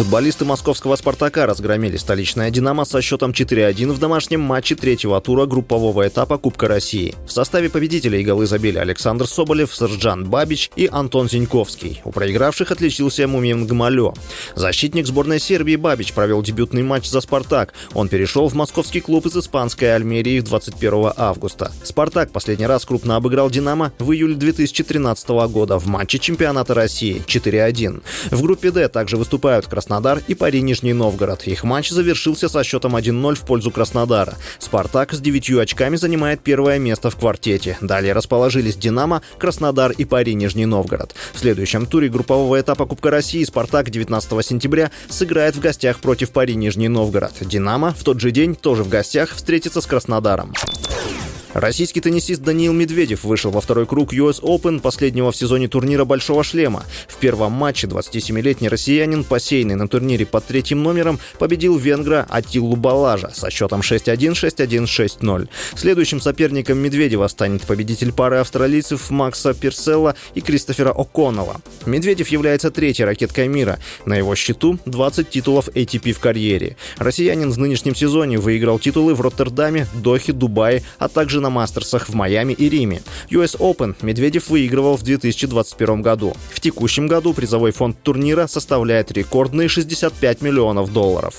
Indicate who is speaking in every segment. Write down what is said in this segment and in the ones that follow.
Speaker 1: Футболисты московского «Спартака» разгромили столичное «Динамо» со счетом 4-1 в домашнем матче третьего тура группового этапа Кубка России. В составе победителей голы забили Александр Соболев, Сержан Бабич и Антон Зиньковский. У проигравших отличился Мумин Гмалё. Защитник сборной Сербии Бабич провел дебютный матч за «Спартак». Он перешел в московский клуб из испанской Альмерии 21 августа. «Спартак» последний раз крупно обыграл «Динамо» в июле 2013 года в матче чемпионата России 4-1. В группе «Д» также выступают Краснодар Краснодар и Пари Нижний Новгород. Их матч завершился со счетом 1-0 в пользу Краснодара. «Спартак» с девятью очками занимает первое место в квартете. Далее расположились «Динамо», Краснодар и Пари Нижний Новгород. В следующем туре группового этапа Кубка России «Спартак» 19 сентября сыграет в гостях против Пари Нижний Новгород. «Динамо» в тот же день тоже в гостях встретится с Краснодаром. Российский теннисист Даниил Медведев вышел во второй круг US Open последнего в сезоне турнира «Большого шлема». В первом матче 27-летний россиянин, посеянный на турнире под третьим номером, победил венгра Атилу Балажа со счетом 6-1, 6-1, 6-0. Следующим соперником Медведева станет победитель пары австралийцев Макса Перселла и Кристофера О'Коннелла. Медведев является третьей ракеткой мира. На его счету 20 титулов ATP в карьере. Россиянин в нынешнем сезоне выиграл титулы в Роттердаме, Дохе, Дубае, а на мастерсах в Майами и Риме. US Open Медведев выигрывал в 2021 году. В текущем году призовой фонд турнира составляет рекордные 65 миллионов долларов.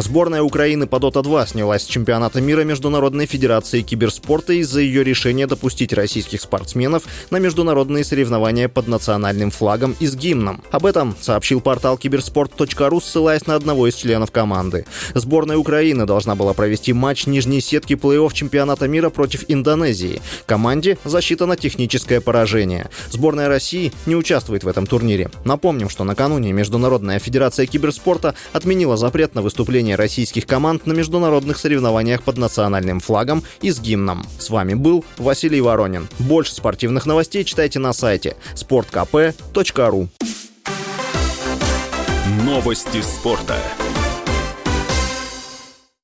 Speaker 1: Сборная Украины по Dota 2 снялась с чемпионата мира Международной Федерации Киберспорта из-за ее решения допустить российских спортсменов на международные соревнования под национальным флагом и с гимном. Об этом сообщил портал киберспорт.ру, ссылаясь на одного из членов команды. Сборная Украины должна была провести матч нижней сетки плей-офф чемпионата мира против Индонезии. Команде засчитано техническое поражение. Сборная России не участвует в этом турнире. Напомним, что накануне Международная Федерация Киберспорта отменила запрет на выступление выступления российских команд на международных соревнованиях под национальным флагом и с гимном. С вами был Василий Воронин. Больше спортивных новостей читайте на сайте sportkp.ru
Speaker 2: Новости спорта.